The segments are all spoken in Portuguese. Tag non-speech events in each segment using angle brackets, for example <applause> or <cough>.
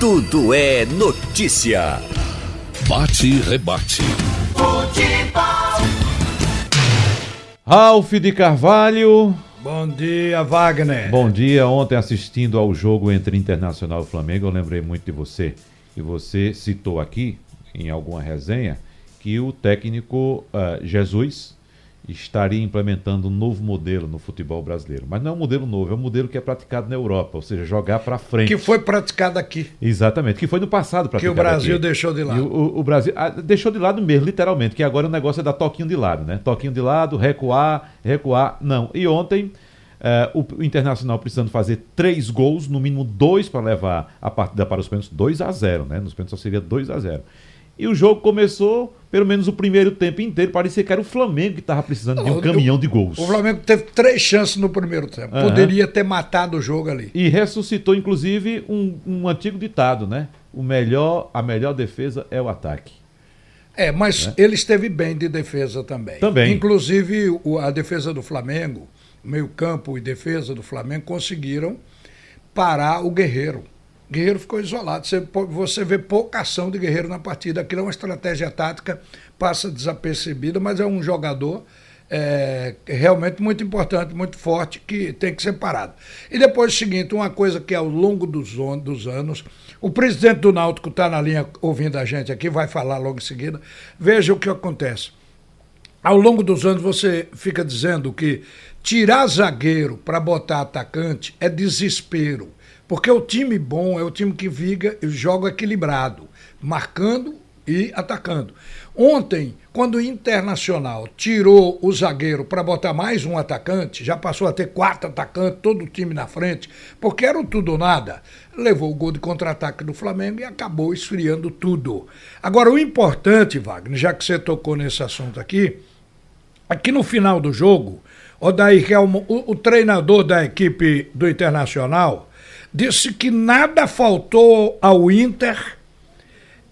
Tudo é notícia. Bate e rebate. Futebol. Ralf de Carvalho. Bom dia, Wagner. Bom dia. Ontem assistindo ao jogo entre Internacional e Flamengo, eu lembrei muito de você. E você citou aqui, em alguma resenha, que o técnico uh, Jesus estaria implementando um novo modelo no futebol brasileiro. Mas não é um modelo novo, é um modelo que é praticado na Europa, ou seja, jogar para frente. Que foi praticado aqui. Exatamente, que foi no passado praticado Que o Brasil aqui. deixou de lado. O, o, Brasil ah, deixou de lado mesmo, literalmente, que agora o negócio é dar toquinho de lado, né? Toquinho de lado, recuar, recuar. Não. E ontem. Uh, o, o Internacional precisando fazer três gols, no mínimo dois para levar a partida para os pênaltis, 2 a 0 né? Nos pênaltis só seria 2 a 0 e o jogo começou, pelo menos o primeiro tempo inteiro, parecia que era o Flamengo que estava precisando de um caminhão de gols. O Flamengo teve três chances no primeiro tempo. Uhum. Poderia ter matado o jogo ali. E ressuscitou, inclusive, um, um antigo ditado, né? O melhor, a melhor defesa é o ataque. É, mas né? ele esteve bem de defesa também. Também. Inclusive, a defesa do Flamengo, meio-campo e defesa do Flamengo conseguiram parar o Guerreiro. Guerreiro ficou isolado. Você, você vê pouca ação de Guerreiro na partida. Aquilo é uma estratégia tática, passa desapercebida, mas é um jogador é, realmente muito importante, muito forte, que tem que ser parado. E depois o seguinte, uma coisa que ao longo dos, dos anos, o presidente do Náutico está na linha ouvindo a gente aqui, vai falar logo em seguida. Veja o que acontece. Ao longo dos anos você fica dizendo que tirar zagueiro para botar atacante é desespero. Porque o time bom é o time que viga e joga equilibrado, marcando e atacando. Ontem, quando o Internacional tirou o zagueiro para botar mais um atacante, já passou a ter quatro atacantes, todo o time na frente, porque era o tudo ou nada, levou o gol de contra-ataque do Flamengo e acabou esfriando tudo. Agora, o importante, Wagner, já que você tocou nesse assunto aqui, aqui no final do jogo, o, Daí, o, o treinador da equipe do Internacional, disse que nada faltou ao Inter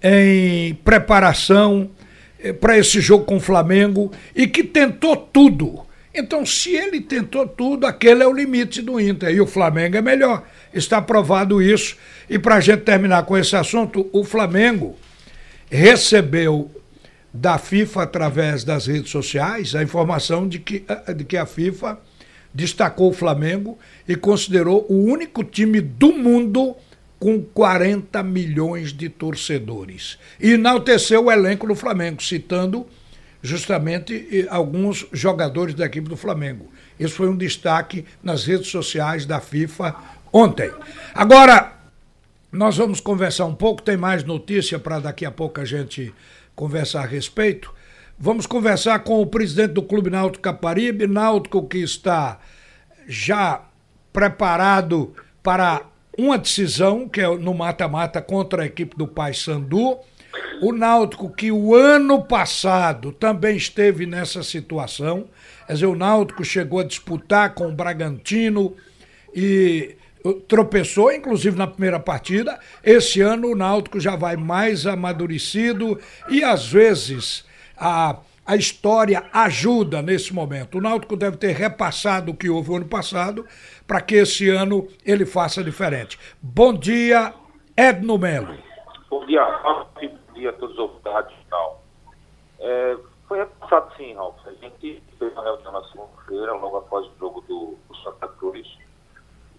em preparação eh, para esse jogo com o Flamengo e que tentou tudo. Então, se ele tentou tudo, aquele é o limite do Inter. E o Flamengo é melhor. Está provado isso. E para a gente terminar com esse assunto, o Flamengo recebeu da FIFA, através das redes sociais, a informação de que, eh, de que a FIFA destacou o Flamengo e considerou o único time do mundo com 40 milhões de torcedores. E enalteceu o elenco do Flamengo, citando justamente eh, alguns jogadores da equipe do Flamengo. Isso foi um destaque nas redes sociais da FIFA ontem. Agora, nós vamos conversar um pouco, tem mais notícia para daqui a pouco a gente conversar a respeito. Vamos conversar com o presidente do Clube Náutico Caparibe, Náutico que está já preparado para uma decisão, que é no mata-mata contra a equipe do Paysandu. O Náutico, que o ano passado também esteve nessa situação, quer dizer, o Náutico chegou a disputar com o Bragantino e tropeçou, inclusive na primeira partida. Esse ano o Náutico já vai mais amadurecido e às vezes a, a história ajuda nesse momento. O Náutico deve ter repassado o que houve ano passado para que esse ano ele faça diferente. Bom dia, Edno Melo. Bom dia, Ralf. Bom dia a todos os ouvintes. É, foi repassado sim, Ralf. A gente fez uma reunião na segunda-feira, logo após o jogo do, do Santa Cruz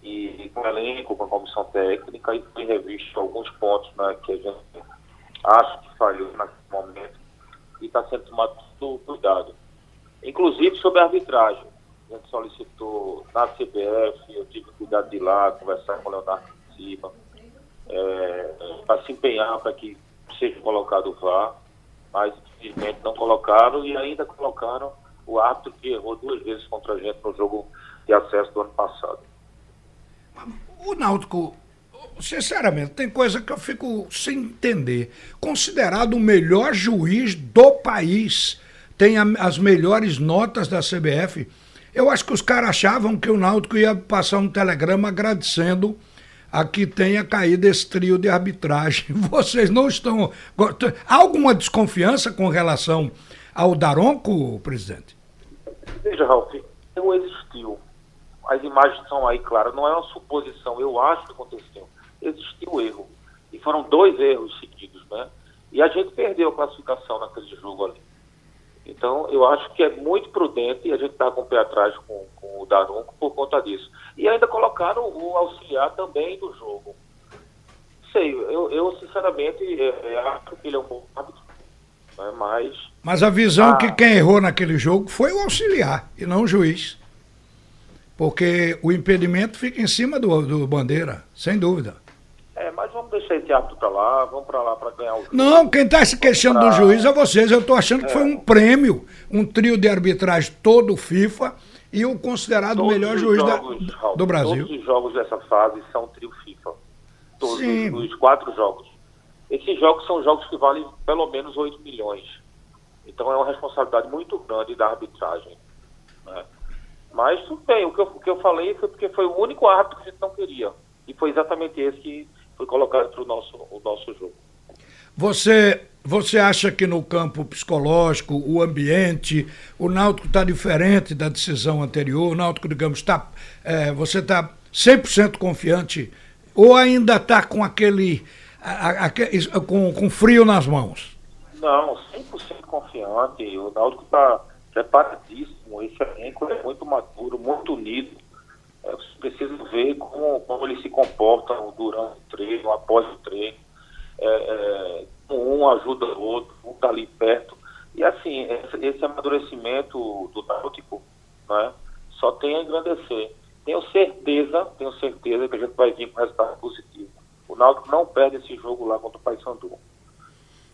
e com o elenco, com a comissão técnica e foi revisto alguns pontos né, que a gente acha que falhou naquele momento e está sendo tomado todo cuidado. Inclusive sobre a arbitragem. A gente solicitou na CBF, eu tive cuidado de ir lá, conversar com o Leonardo Silva, é, para se empenhar para que seja colocado o VAR, mas infelizmente não colocaram e ainda colocaram o árbitro que errou duas vezes contra a gente no jogo de acesso do ano passado. O Náutico, sinceramente, tem coisa que eu fico sem entender. Considerado o melhor juiz do país, tem a, as melhores notas da CBF. Eu acho que os caras achavam que o Náutico ia passar um telegrama agradecendo a que tenha caído esse trio de arbitragem. <laughs> Vocês não estão. Há alguma desconfiança com relação ao Daronco, presidente? Veja, Ralf, não existiu as imagens estão aí claras, não é uma suposição, eu acho que aconteceu. Existiu erro. E foram dois erros seguidos, né? E a gente perdeu a classificação naquele jogo ali. Então, eu acho que é muito prudente e a gente está com o pé atrás com, com o Daronco por conta disso. E ainda colocaram o auxiliar também do jogo. Sei, eu, eu sinceramente é, é, acho que ele é um bom árbitro, né? mas... Mas a visão ah, que quem errou naquele jogo foi o auxiliar e não o juiz. Porque o impedimento fica em cima do, do Bandeira, sem dúvida. É, mas vamos deixar esse árbitro para lá, vamos para lá para ganhar o jogo. Não, quem está se queixando pra... do juiz é vocês. Eu estou achando que foi um prêmio, um trio de arbitragem todo FIFA e o considerado o melhor juiz jogos, da, do Brasil. Todos os jogos dessa fase são trio FIFA. Todos Sim. os, os quatro jogos. Esses jogos são jogos que valem pelo menos 8 milhões. Então é uma responsabilidade muito grande da arbitragem. Né? Mas tudo bem, o que, eu, o que eu falei foi porque foi o único árbitro que a gente não queria. E foi exatamente esse que foi colocado para o nosso, o nosso jogo. Você, você acha que no campo psicológico, o ambiente, o Náutico está diferente da decisão anterior? O Náutico, digamos, está. É, você está 100% confiante ou ainda está com aquele. A, a, com, com frio nas mãos? Não, 100% confiante. O Náutico está preparadíssimo. Esse elenco é muito maduro, muito unido é, você precisa ver como, como eles se comportam durante o treino, após o treino. É, é, um ajuda o outro, um está ali perto. E assim, esse, esse amadurecimento do Náutico né, só tem a engrandecer. Tenho certeza, tenho certeza que a gente vai vir com resultado positivo. O Náutico não perde esse jogo lá contra o Paysandu.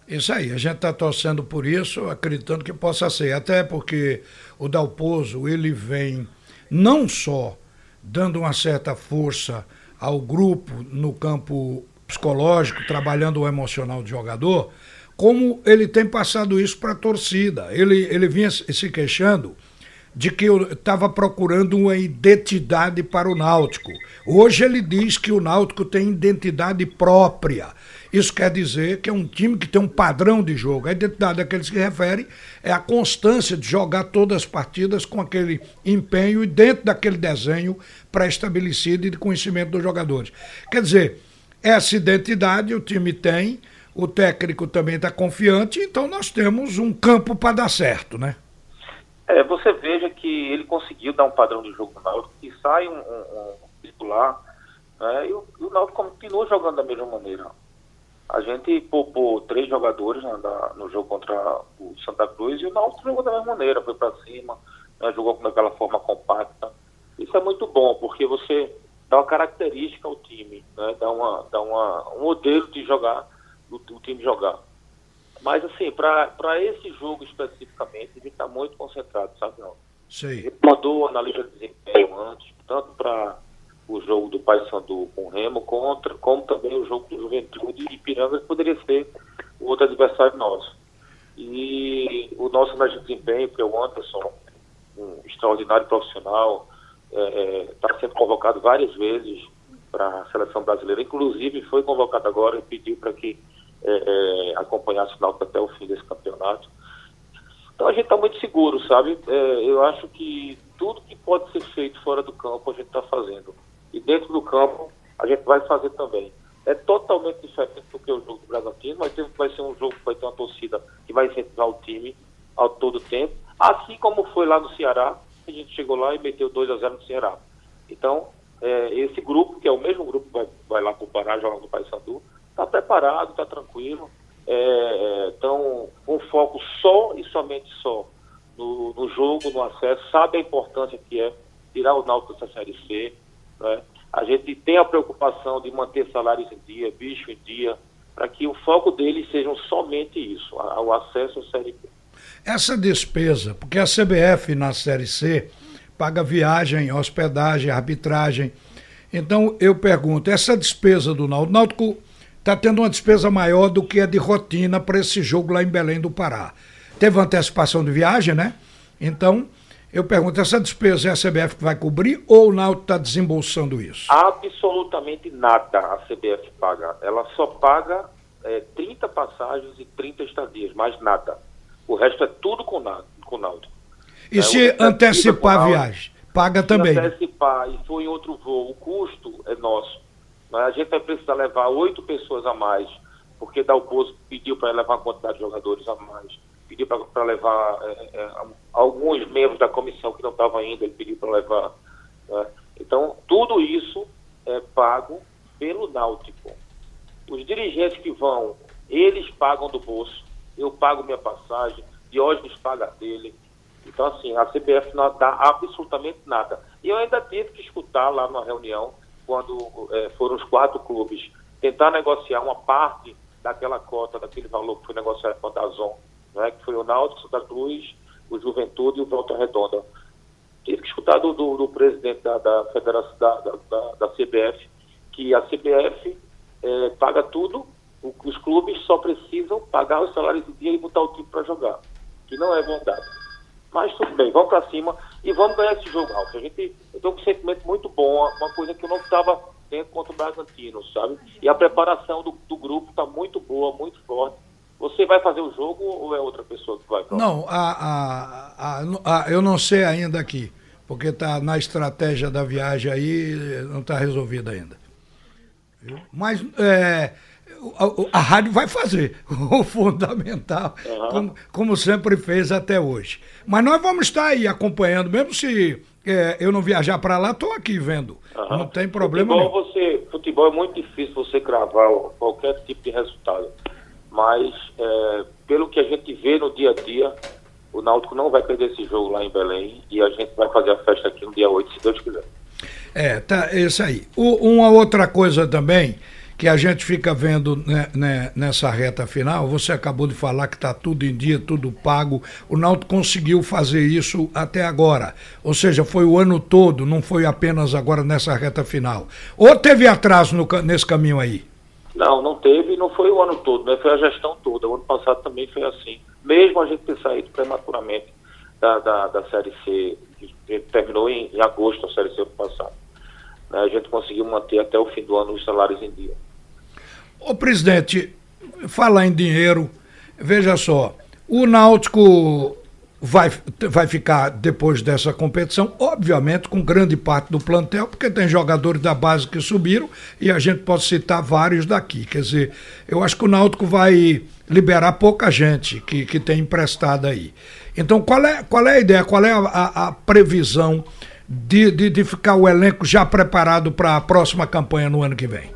Isso aí, a gente está torcendo por isso, acreditando que possa ser. Até porque o Dalpozo, ele vem não só dando uma certa força ao grupo no campo psicológico, trabalhando o emocional do jogador, como ele tem passado isso para a torcida. Ele, ele vinha se queixando de que eu estava procurando uma identidade para o Náutico. Hoje ele diz que o Náutico tem identidade própria. Isso quer dizer que é um time que tem um padrão de jogo. A identidade a que ele se refere é a constância de jogar todas as partidas com aquele empenho e dentro daquele desenho pré-estabelecido e de conhecimento dos jogadores. Quer dizer, essa identidade o time tem, o técnico também está confiante, então nós temos um campo para dar certo, né? É, você veja que ele conseguiu dar um padrão de jogo no Náutico e sai um, um, titular né, e o, o Náutico continua jogando da mesma maneira. A gente poupou três jogadores né, da, no jogo contra o Santa Cruz e o Náutico jogou da mesma maneira, foi para cima, né, jogou daquela forma compacta. Isso é muito bom, porque você dá uma característica ao time, né, dá, uma, dá uma, um modelo de jogar, do, do time jogar. Mas, assim, para esse jogo especificamente, a gente está muito concentrado, sabe, não? Sim. Mandou o analista de desempenho antes, tanto para o jogo do Paysandu com o Remo, contra, como também o jogo do Juventude e Piranga, que poderia ser outro adversário nosso. E o nosso analista de desempenho, que é o Anderson, um extraordinário profissional, está é, é tá sendo convocado várias vezes para a seleção brasileira, inclusive foi convocado agora e pediu para que é, é, acompanhasse o Náutico até o fim desse campeonato. Então a gente está muito seguro, sabe? É, eu acho que tudo que pode ser feito fora do campo a gente está fazendo e dentro do campo a gente vai fazer também. É totalmente diferente do que o jogo do Bragantino, mas vai ser um jogo que vai ter uma torcida que vai incentivar o time ao todo tempo, assim como foi lá no Ceará, a gente chegou lá e meteu 2 a 0 no Ceará. Então, é, esse grupo, que é o mesmo grupo que vai, vai lá para o Pará jogar no Paysandu, está preparado, está tranquilo, estão é, com foco só e somente só no, no, jogo, no acesso, sabe a importância que é tirar o Náutico dessa Série C, né? A gente tem a preocupação de manter salários em dia, bicho em dia, para que o foco deles seja somente isso, o acesso à Série B. Essa despesa, porque a CBF na Série C paga viagem, hospedagem, arbitragem. Então eu pergunto, essa despesa do Náutico, Náutico está tendo uma despesa maior do que a de rotina para esse jogo lá em Belém do Pará. Teve uma antecipação de viagem, né? Então, eu pergunto, essa despesa é a CBF que vai cobrir ou o Náutico está desembolsando isso? Absolutamente nada a CBF paga. Ela só paga é, 30 passagens e 30 estadias, mais nada. O resto é tudo com, com o Náutico. E é, se antecipar a viagem? Paga também. Se antecipar e for em outro voo, o custo é nosso. A gente vai precisar levar oito pessoas a mais, porque Dalpozo pediu para levar uma quantidade de jogadores a mais, pediu para levar é, é, alguns membros da comissão que não estavam ainda, ele pediu para levar. Né? Então, tudo isso é pago pelo Náutico. Os dirigentes que vão, eles pagam do bolso, eu pago minha passagem, Diógenes paga dele. Então, assim, a CBF não dá absolutamente nada. E eu ainda tive que escutar lá na reunião, quando é, foram os quatro clubes, tentar negociar uma parte daquela cota, daquele valor que foi negociado com a Dazon, né, que foi o Náutico, Santa Cruz, o Juventude e o Volta Redonda. Tive que escutar do, do, do presidente da, da Federação da, da, da, CBF que a CBF é, paga tudo, o, os clubes só precisam pagar os salários do dia e botar o time para jogar, que não é verdade. Mas tudo bem, vamos para cima e vamos ganhar esse jogo, Ralf. A gente, eu com um sentimento muito bom, uma coisa que eu não estava tendo contra o Bragantino, sabe? E a preparação do, do grupo está muito boa, muito forte. Você vai fazer o jogo ou é outra pessoa que vai? Não, a, a, a, a, eu não sei ainda aqui, porque está na estratégia da viagem aí, não está resolvida ainda. Mas é, a, a, rádio vai fazer <laughs> o fundamental, uhum. como, como, sempre fez até hoje. Mas nós vamos estar aí acompanhando, mesmo se é, eu não viajar para lá, estou aqui vendo. Uhum. Não tem problema futebol, nenhum. Você, futebol é muito difícil você cravar qualquer tipo de resultado. Mas, é, pelo que a gente vê no dia a dia, o Náutico não vai perder esse jogo lá em Belém e a gente vai fazer a festa aqui no dia 8, se Deus quiser. É, tá, isso aí. O, uma outra coisa também que a gente fica vendo né, né, nessa reta final, você acabou de falar que está tudo em dia, tudo pago. O Náutico conseguiu fazer isso até agora. Ou seja, foi o ano todo, não foi apenas agora nessa reta final. Ou teve atraso no, nesse caminho aí? Não, não teve, não foi o ano todo, né? foi a gestão toda. O ano passado também foi assim. Mesmo a gente ter saído prematuramente da, da, da Série C, que terminou em, em agosto a Série C ano passado né, a gente conseguiu manter até o fim do ano os salários em dia. Ô presidente, falar em dinheiro, veja só, o Náutico vai, vai ficar depois dessa competição, obviamente com grande parte do plantel, porque tem jogadores da base que subiram e a gente pode citar vários daqui. Quer dizer, eu acho que o Náutico vai liberar pouca gente que, que tem emprestado aí. Então, qual é, qual é a ideia, qual é a, a, a previsão de, de, de ficar o elenco já preparado para a próxima campanha no ano que vem?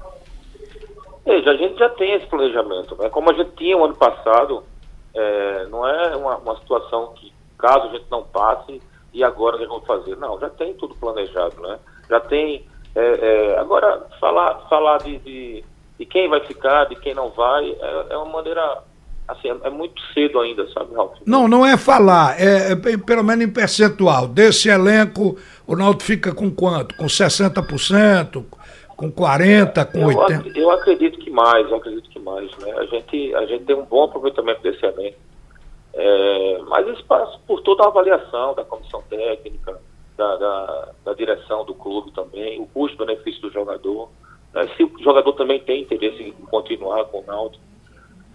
Veja, a gente já tem esse planejamento. Né? Como a gente tinha o ano passado, é, não é uma, uma, situação que, caso a gente não passe, e agora a gente vai fazer. Não, já tem tudo planejado, né? Já tem. É, é, agora, falar, falar de, de, de, quem vai ficar, de quem não vai, é, é uma maneira assim, é, é muito cedo ainda, sabe, Ralf? Não, não é falar, é, é, pelo menos em percentual. Desse elenco, o Náutico fica com quanto? Com 60%? Com 40%? Com eu, 80%? Eu acredito que mais, eu acredito que mais, né? A gente, a gente tem um bom aproveitamento desse elenco. É, mas isso passa por toda a avaliação da comissão técnica, da, da, da direção do clube também, o custo-benefício do jogador. Né? Se o jogador também tem interesse em continuar com o Náutico,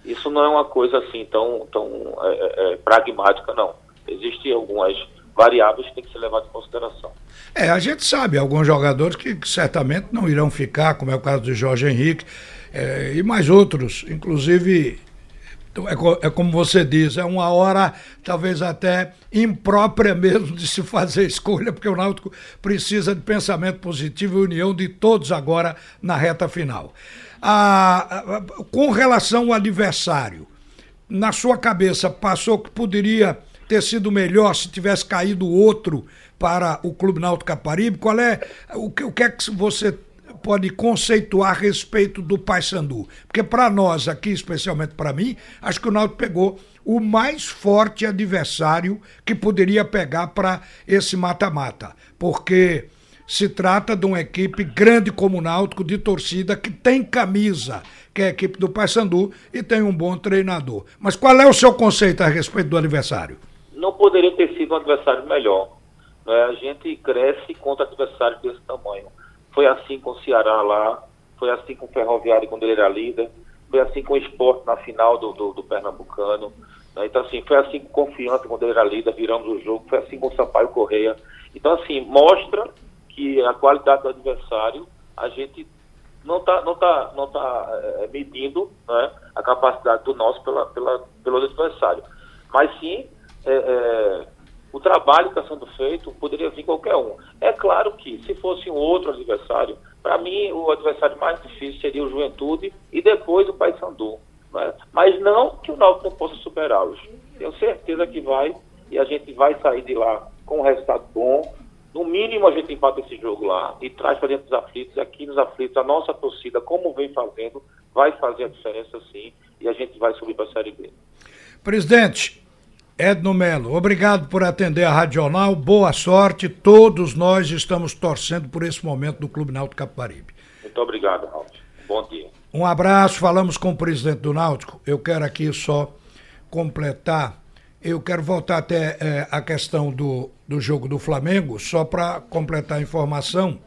isso não é uma coisa assim tão, tão é, é, é, pragmática, não. Existem algumas variáveis que têm que ser levadas em consideração. É, a gente sabe, alguns jogadores que, que certamente não irão ficar, como é o caso do Jorge Henrique, é, e mais outros, inclusive é, é, como você diz, é uma hora talvez até imprópria mesmo de se fazer escolha, porque o Náutico precisa de pensamento positivo e união de todos agora na reta final a, a, com relação ao adversário, na sua cabeça passou que poderia ter sido melhor se tivesse caído outro para o Clube Náutico Caparibe? Qual é o que, o que é que você pode conceituar a respeito do Paysandu? Porque para nós aqui, especialmente para mim, acho que o Náutico pegou o mais forte adversário que poderia pegar para esse mata-mata, porque se trata de uma equipe grande como o Náutico, de torcida, que tem camisa, que é a equipe do Paysandu, e tem um bom treinador. Mas qual é o seu conceito a respeito do adversário? Não poderia ter sido um adversário melhor. Né? A gente cresce contra adversários desse tamanho. Foi assim com o Ceará lá, foi assim com o Ferroviário quando ele era líder, foi assim com o Esporte na final do, do, do Pernambucano. Né? Então, assim, foi assim com Confiança quando ele era líder, viramos o jogo, foi assim com o Sampaio Correia. Então, assim, mostra que a qualidade do adversário a gente não está não tá, não tá, é, medindo né, a capacidade do nosso pela, pela, pelo adversário. Mas sim, é, é, o trabalho que está sendo feito poderia vir qualquer um. É claro que, se fosse um outro adversário, para mim o adversário mais difícil seria o Juventude e depois o Paysandu. Né? Mas não que o Náutico não possa superá-los. Tenho certeza que vai e a gente vai sair de lá com um resultado bom. No mínimo a gente empata esse jogo lá e traz para dentro dos aflitos. Aqui nos aflitos, a nossa torcida, como vem fazendo, vai fazer a diferença sim e a gente vai subir para a Série B. Presidente, Edno Melo, obrigado por atender a Radional, boa sorte, todos nós estamos torcendo por esse momento do Clube Náutico Capibaribe. Muito obrigado, Raul. Bom dia. Um abraço, falamos com o presidente do Náutico, eu quero aqui só completar, eu quero voltar até é, a questão do, do jogo do Flamengo, só para completar a informação,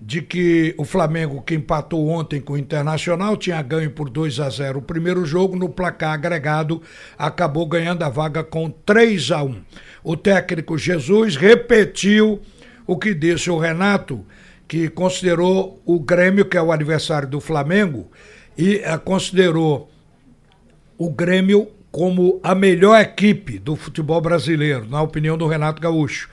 de que o Flamengo, que empatou ontem com o Internacional, tinha ganho por 2 a 0 o primeiro jogo, no placar agregado, acabou ganhando a vaga com 3 a 1 O técnico Jesus repetiu o que disse o Renato, que considerou o Grêmio, que é o adversário do Flamengo, e uh, considerou o Grêmio como a melhor equipe do futebol brasileiro, na opinião do Renato Gaúcho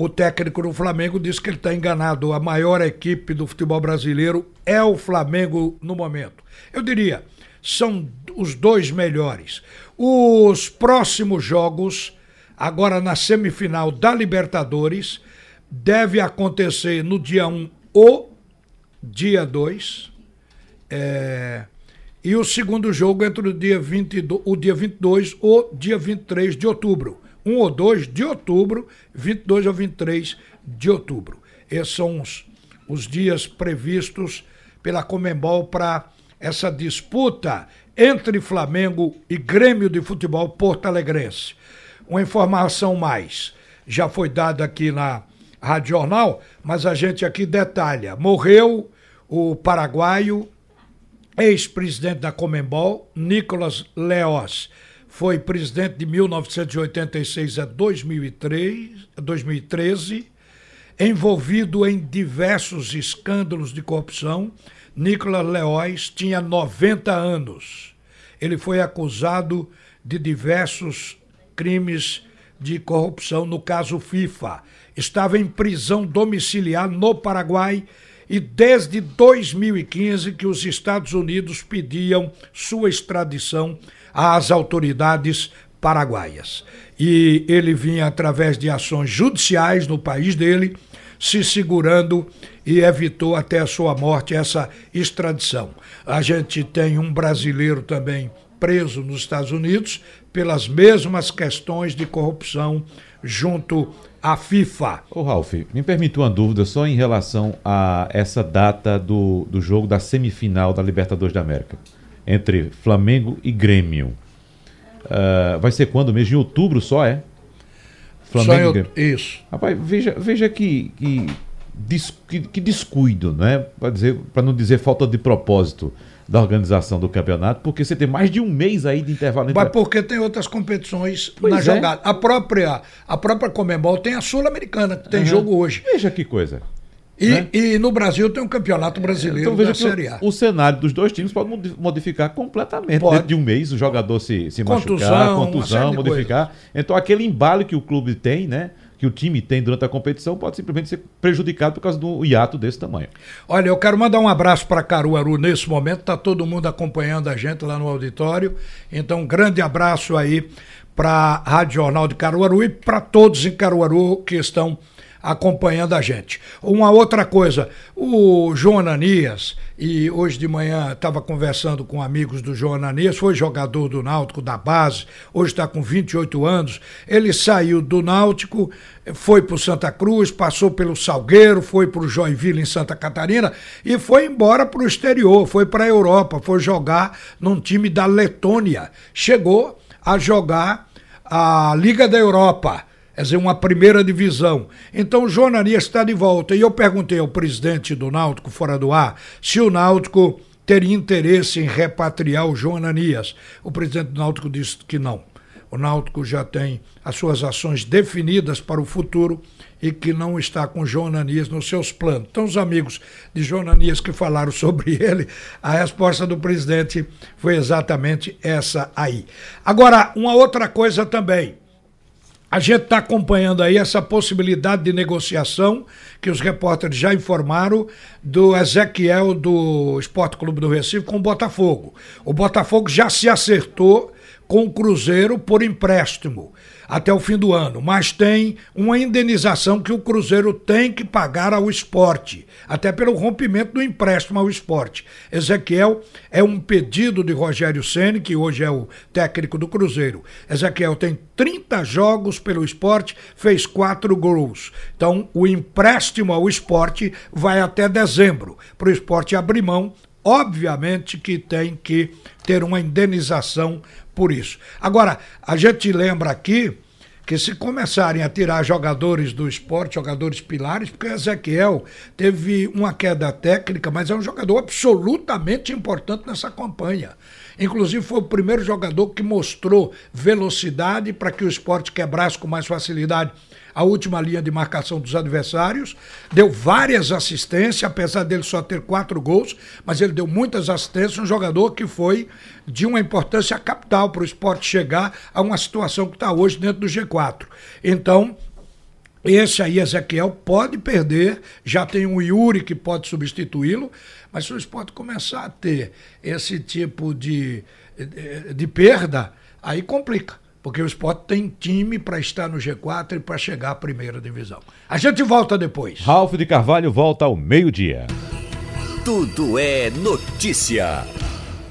o técnico do Flamengo disse que ele está enganado. A maior equipe do futebol brasileiro é o Flamengo no momento. Eu diria, são os dois melhores. Os próximos jogos, agora na semifinal da Libertadores, deve acontecer no dia 1 ou dia 2. É, e o segundo jogo entre o dia, 22, o dia 22 ou dia 23 de outubro. 1 ou 2 de outubro, 22 ou 23 de outubro. Esses são os, os dias previstos pela Comembol para essa disputa entre Flamengo e Grêmio de Futebol Porto Alegrense. Uma informação mais, já foi dada aqui na Rádio Jornal, mas a gente aqui detalha. Morreu o paraguaio, ex-presidente da Comembol, Nicolas Leós foi presidente de 1986 a 2003, 2013, envolvido em diversos escândalos de corrupção. Nicolas Leóis tinha 90 anos. Ele foi acusado de diversos crimes de corrupção no caso FIFA. Estava em prisão domiciliar no Paraguai e desde 2015 que os Estados Unidos pediam sua extradição às autoridades paraguaias. E ele vinha através de ações judiciais no país dele, se segurando e evitou até a sua morte essa extradição. A gente tem um brasileiro também preso nos Estados Unidos pelas mesmas questões de corrupção junto à FIFA. Ô Ralf, me permite uma dúvida só em relação a essa data do, do jogo da semifinal da Libertadores da América entre Flamengo e Grêmio. Uh, vai ser quando mesmo? Em outubro só, é? Flamengo só em... Isso. Rapaz, veja, veja que, que, que, que descuido, né? Para não dizer falta de propósito da organização do campeonato, porque você tem mais de um mês aí de intervalo. Mas porque tem outras competições pois na é. jogada. A própria, a própria Comembol tem a Sul-Americana, que tem uhum. jogo hoje. Veja que coisa. E, né? e no Brasil tem um campeonato brasileiro então, da Série A. O, o, cenário dos dois times pode modificar completamente. Pode. Dentro de um mês o jogador se, se contusão, machucar, contusão, modificar. Então aquele embalo que o clube tem, né? Que o time tem durante a competição pode simplesmente ser prejudicado por causa do hiato desse tamanho. Olha, eu quero mandar um abraço para Caruaru nesse momento, está todo mundo acompanhando a gente lá no auditório. Então, um grande abraço aí para a Rádio Jornal de Caruaru e para todos em Caruaru que estão acompanhando a gente. Uma outra coisa, o João Ananias, e hoje de manhã estava conversando com amigos do João Ananias, foi jogador do Náutico da base, hoje está com 28 anos. Ele saiu do Náutico, foi para o Santa Cruz, passou pelo Salgueiro, foi para o Joinville em Santa Catarina e foi embora para o exterior, foi para a Europa, foi jogar num time da Letônia. Chegou a jogar a Liga da Europa quer dizer, uma primeira divisão. Então o Jonanias está de volta. E eu perguntei ao presidente do Náutico, fora do ar, se o Náutico teria interesse em repatriar o João Ananias. O presidente do Náutico disse que não. o Náutico já tem as suas ações definidas para o futuro e que não está com João Ananias nos seus planos. Então, os amigos de João Ananias que falaram <laughs> sobre ele, a resposta do presidente foi exatamente essa aí. Agora, uma outra coisa também. A gente está acompanhando aí essa possibilidade de negociação que os repórteres já informaram do Ezequiel do Esporte Clube do Recife com o Botafogo. O Botafogo já se acertou com o Cruzeiro por empréstimo até o fim do ano, mas tem uma indenização que o Cruzeiro tem que pagar ao esporte, até pelo rompimento do empréstimo ao esporte. Ezequiel é um pedido de Rogério Ceni, que hoje é o técnico do Cruzeiro. Ezequiel tem 30 jogos pelo esporte, fez quatro gols. Então, o empréstimo ao esporte vai até dezembro, para o esporte abrir mão obviamente que tem que ter uma indenização por isso. Agora, a gente lembra aqui que se começarem a tirar jogadores do esporte, jogadores pilares, porque Ezequiel teve uma queda técnica, mas é um jogador absolutamente importante nessa campanha. Inclusive foi o primeiro jogador que mostrou velocidade para que o esporte quebrasse com mais facilidade a última linha de marcação dos adversários, deu várias assistências, apesar dele só ter quatro gols, mas ele deu muitas assistências, um jogador que foi de uma importância capital para o esporte chegar a uma situação que está hoje dentro do G4. Então, esse aí, Ezequiel, pode perder, já tem um Yuri que pode substituí-lo, mas se o esporte começar a ter esse tipo de, de, de perda, aí complica porque o esporte tem time para estar no G4 e para chegar à primeira divisão. A gente volta depois. Ralf de Carvalho volta ao meio-dia. Tudo é notícia.